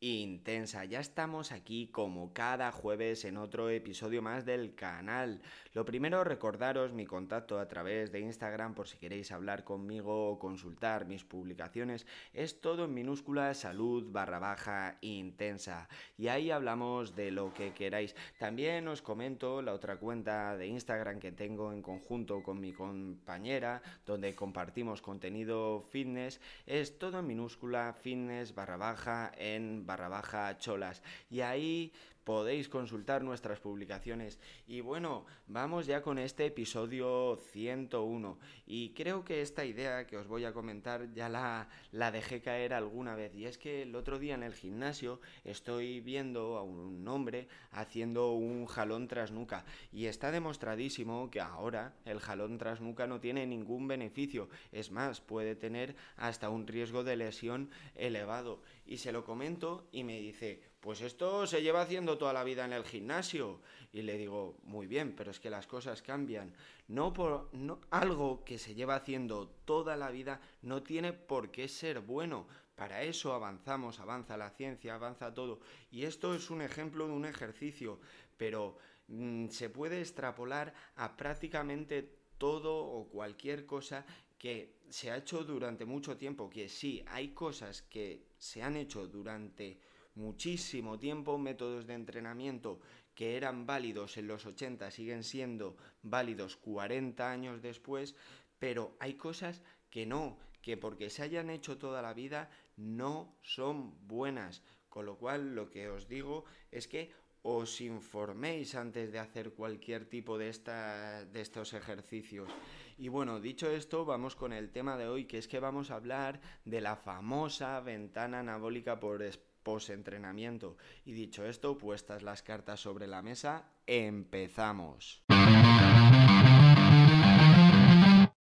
intensa. Ya estamos aquí como cada jueves en otro episodio más del canal. Lo primero, recordaros mi contacto a través de Instagram por si queréis hablar conmigo o consultar mis publicaciones. Es todo en minúscula salud barra baja intensa. Y ahí hablamos de lo que queráis. También os comento la otra cuenta de Instagram que tengo en conjunto con mi compañera, donde compartimos contenido fitness. Es todo en minúscula fitness barra baja en barra baja cholas. Y ahí podéis consultar nuestras publicaciones. Y bueno, vamos ya con este episodio 101. Y creo que esta idea que os voy a comentar ya la, la dejé caer alguna vez. Y es que el otro día en el gimnasio estoy viendo a un hombre haciendo un jalón tras nuca. Y está demostradísimo que ahora el jalón tras nuca no tiene ningún beneficio. Es más, puede tener hasta un riesgo de lesión elevado. Y se lo comento y me dice, pues esto se lleva haciendo toda la vida en el gimnasio. Y le digo, muy bien, pero es que las cosas cambian. No por no, algo que se lleva haciendo toda la vida no tiene por qué ser bueno. Para eso avanzamos, avanza la ciencia, avanza todo. Y esto es un ejemplo de un ejercicio, pero mmm, se puede extrapolar a prácticamente todo o cualquier cosa que se ha hecho durante mucho tiempo, que sí, hay cosas que se han hecho durante muchísimo tiempo, métodos de entrenamiento que eran válidos en los 80 siguen siendo válidos 40 años después, pero hay cosas que no, que porque se hayan hecho toda la vida no son buenas. Con lo cual lo que os digo es que os informéis antes de hacer cualquier tipo de, de estos ejercicios. Y bueno, dicho esto, vamos con el tema de hoy, que es que vamos a hablar de la famosa ventana anabólica por post-entrenamiento. Y dicho esto, puestas las cartas sobre la mesa, empezamos.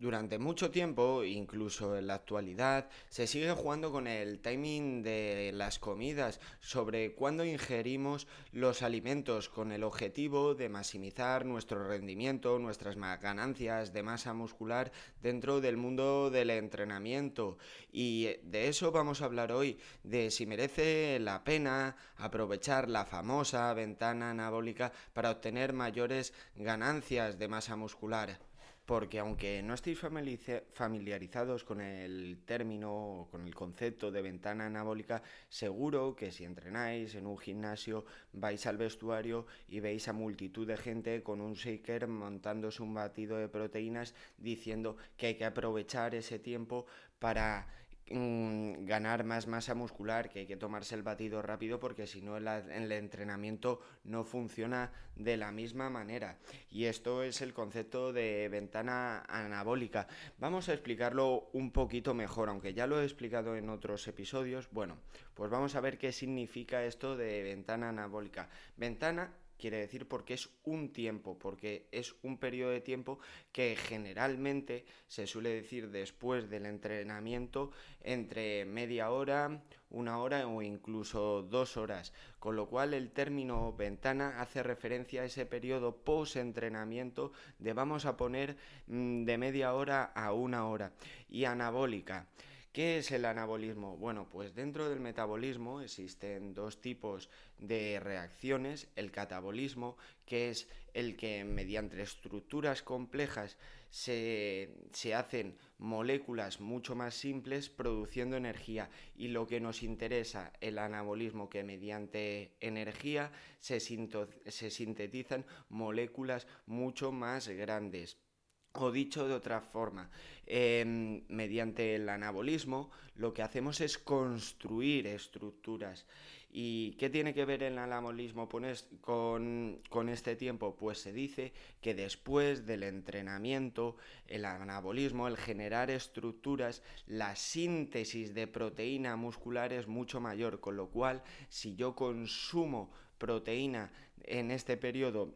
Durante mucho tiempo, incluso en la actualidad, se sigue jugando con el timing de las comidas, sobre cuándo ingerimos los alimentos con el objetivo de maximizar nuestro rendimiento, nuestras ganancias de masa muscular dentro del mundo del entrenamiento. Y de eso vamos a hablar hoy, de si merece la pena aprovechar la famosa ventana anabólica para obtener mayores ganancias de masa muscular porque aunque no estéis familiarizados con el término o con el concepto de ventana anabólica, seguro que si entrenáis en un gimnasio vais al vestuario y veis a multitud de gente con un shaker montándose un batido de proteínas diciendo que hay que aprovechar ese tiempo para Mm, ganar más masa muscular, que hay que tomarse el batido rápido porque si no el entrenamiento no funciona de la misma manera. Y esto es el concepto de ventana anabólica. Vamos a explicarlo un poquito mejor, aunque ya lo he explicado en otros episodios. Bueno, pues vamos a ver qué significa esto de ventana anabólica. Ventana quiere decir porque es un tiempo, porque es un periodo de tiempo que generalmente se suele decir después del entrenamiento entre media hora, una hora o incluso dos horas, con lo cual el término ventana hace referencia a ese periodo post-entrenamiento de vamos a poner mm, de media hora a una hora y anabólica. ¿Qué es el anabolismo? Bueno, pues dentro del metabolismo existen dos tipos de reacciones. El catabolismo, que es el que mediante estructuras complejas se, se, hacen moléculas mucho más simples produciendo energía. Y lo que nos interesa, el anabolismo, que mediante energía se, se sintetizan moléculas mucho más grandes. O dicho de otra forma, eh, mediante el anabolismo lo que hacemos es construir estructuras. ¿Y qué tiene que ver el anabolismo con, con, este tiempo? Pues se dice que después del entrenamiento, el anabolismo, el generar estructuras, la síntesis de proteína muscular es mucho mayor, con lo cual si yo consumo proteína en este periodo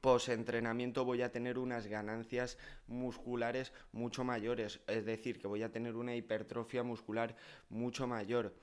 post-entrenamiento voy a tener unas ganancias musculares mucho mayores, es decir, que voy a tener una hipertrofia muscular mucho mayor.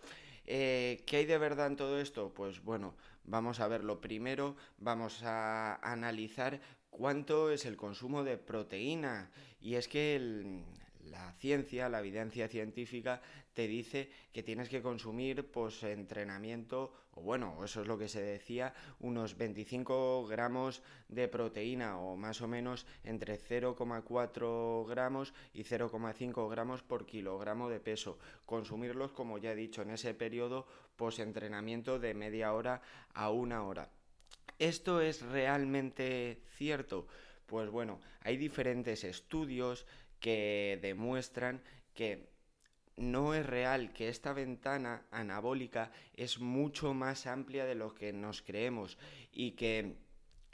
Eh, ¿Qué hay de verdad en todo esto? Pues bueno, vamos a ver, lo primero vamos a analizar cuánto es el consumo de proteína y es que la ciencia, la evidencia científica te dice que tienes que consumir pues entrenamiento o bueno, eso es lo que se decía, unos 25 gramos de proteína o más o menos entre 0,4 gramos y 0,5 gramos por kilogramo de peso. Consumirlos, como ya he dicho, en ese periodo post-entrenamiento de media hora a una hora. ¿Esto es realmente cierto? Pues bueno, hay diferentes estudios que demuestran que no es real, que esta ventana anabólica es mucho más amplia de lo que nos creemos y que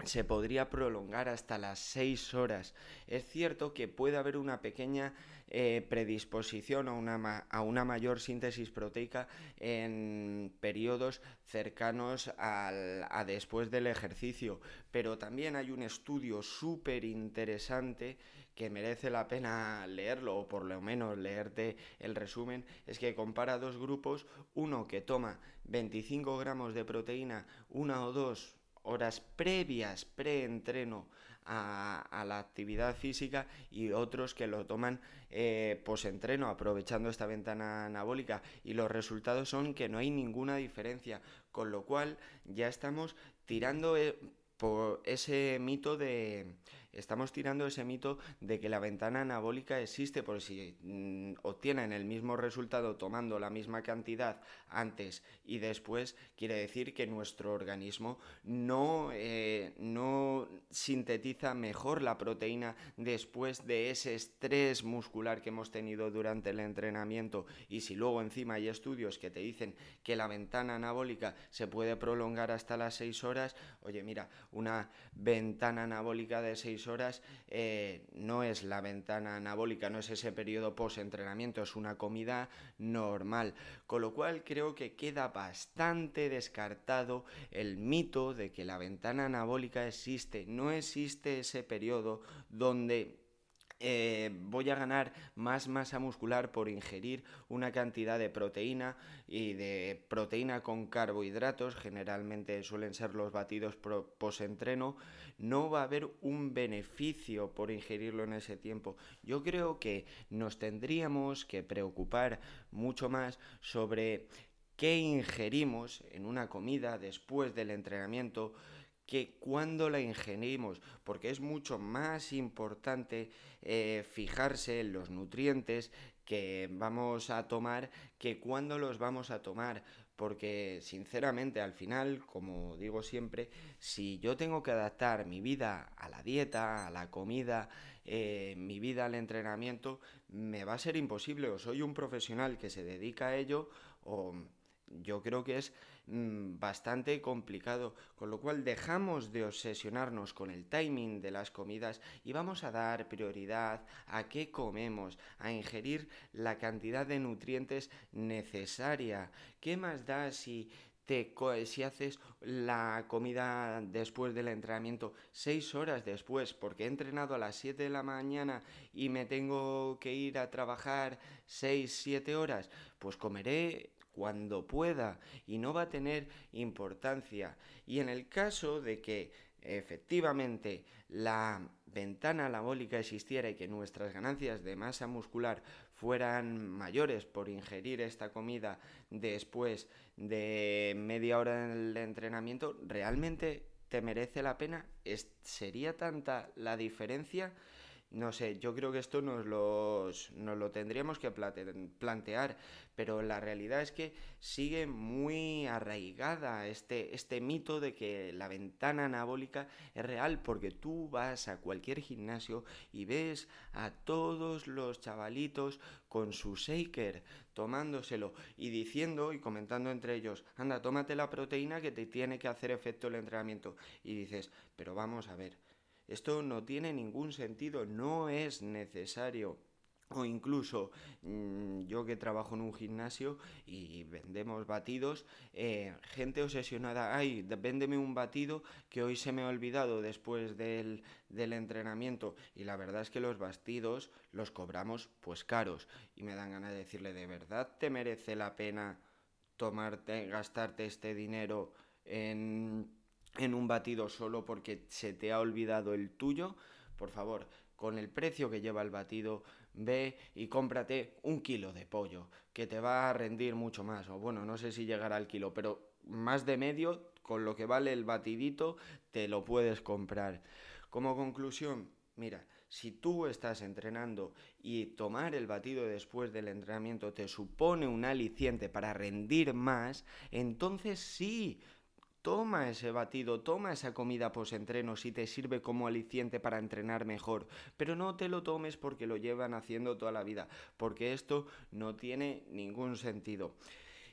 se podría prolongar hasta las 6 horas. Es cierto que puede haber una pequeña eh, predisposición a una, a una, mayor síntesis proteica en periodos cercanos al, a después del ejercicio, pero también hay un estudio súper interesante que merece la pena leerlo, o por lo menos leerte el resumen, es que compara dos grupos, uno que toma 25 gramos de proteína una o dos horas previas, preentreno a, a la actividad física y otros que lo toman eh, posentreno aprovechando esta ventana anabólica. Y los resultados son que no hay ninguna diferencia, con lo cual ya estamos tirando eh, por ese mito de estamos tirando ese mito de que la ventana anabólica existe por si mm, obtienen el mismo resultado tomando la misma cantidad antes y después, quiere decir que nuestro organismo no, eh, no sintetiza mejor la proteína después de ese estrés muscular que hemos tenido durante el entrenamiento. Y si luego encima hay estudios que te dicen que la ventana anabólica se puede prolongar hasta las 6 horas, oye mira, una ventana anabólica de 6 horas eh, no es la ventana anabólica, no es ese periodo post-entrenamiento, es una comida normal. Con lo cual creo que queda bastante descartado el mito de que la ventana anabólica existe. No existe ese periodo donde eh, voy a ganar más masa muscular por ingerir una cantidad de proteína y de proteína con carbohidratos, generalmente suelen ser los batidos post-entreno, no va a haber un beneficio por ingerirlo en ese tiempo. Yo creo que nos tendríamos que preocupar mucho más sobre qué ingerimos en una comida después del entrenamiento, que cuando la ingerimos, porque es mucho más importante eh, fijarse en los nutrientes que vamos a tomar que cuando los vamos a tomar, porque sinceramente al final, como digo siempre, si yo tengo que adaptar mi vida a la dieta, a la comida, eh, mi vida al entrenamiento, me va a ser imposible, o soy un profesional que se dedica a ello, o yo creo que es mm, bastante complicado, con lo cual dejamos de obsesionarnos con el timing de las comidas y vamos a dar prioridad a qué comemos, a ingerir la cantidad de nutrientes necesaria. ¿Qué más da si te, si haces la comida después del entrenamiento seis horas después, porque he entrenado a las 7 de la mañana y me tengo que ir a trabajar seis, siete horas, pues comeré cuando pueda y no va a tener importancia. Y en el caso de que efectivamente la ventana anabólica existiera y que nuestras ganancias de masa muscular fueran mayores por ingerir esta comida después de media hora del entrenamiento, ¿realmente te merece la pena? ¿Sería tanta la diferencia? No sé, yo creo que esto nos, nos lo tendríamos que plantear, pero la realidad es que sigue muy arraigada este, este mito de que la ventana anabólica es real, porque tú vas a cualquier gimnasio y ves a todos los chavalitos con su shaker tomándoselo y diciendo y comentando entre ellos, anda, tómate la proteína que te tiene que hacer efecto el entrenamiento. Y dices, pero vamos a ver esto no tiene ningún sentido, no es necesario. O incluso mm, yo que trabajo en un gimnasio y vendemos batidos, eh, gente obsesionada, ay, véndeme un batido que hoy se me ha olvidado después del, del entrenamiento. Y la verdad es que los batidos los cobramos pues caros. Y me dan ganas de decirle, ¿de verdad te merece la pena tomarte, gastarte este dinero en en un batido solo porque se te ha olvidado el tuyo, por favor, con el precio que lleva el batido, ve y cómprate un kilo de pollo, que te va a rendir mucho más. O bueno, no sé si llegará al kilo, pero más de medio, con lo que vale el batidito, te lo puedes comprar. Como conclusión, mira, si tú estás entrenando y tomar el batido después del entrenamiento te supone un aliciente para rendir más, entonces sí, toma ese batido, toma esa comida post-entreno si te sirve como aliciente para entrenar mejor, pero no te lo tomes porque lo llevan haciendo toda la vida, porque esto no tiene ningún sentido.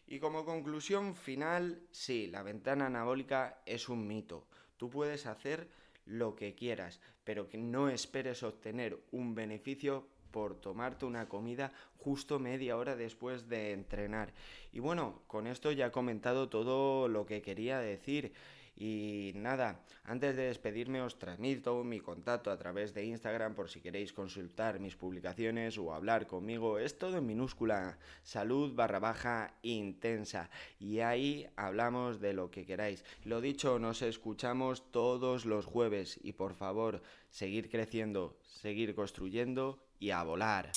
Y como conclusión final, sí, la ventana anabólica es un mito. Tú puedes hacer lo que quieras, pero que no esperes obtener un beneficio por tomarte una comida justo media hora después de entrenar. Y bueno, con esto ya he comentado todo lo que quería decir. Y nada, antes de despedirme os transmito mi contacto a través de Instagram por si queréis consultar mis publicaciones o hablar conmigo. Es todo en minúscula, salud barra baja intensa. Y ahí hablamos de lo que queráis. Lo dicho, nos escuchamos todos los jueves y por favor, seguir creciendo, seguir construyendo y a volar.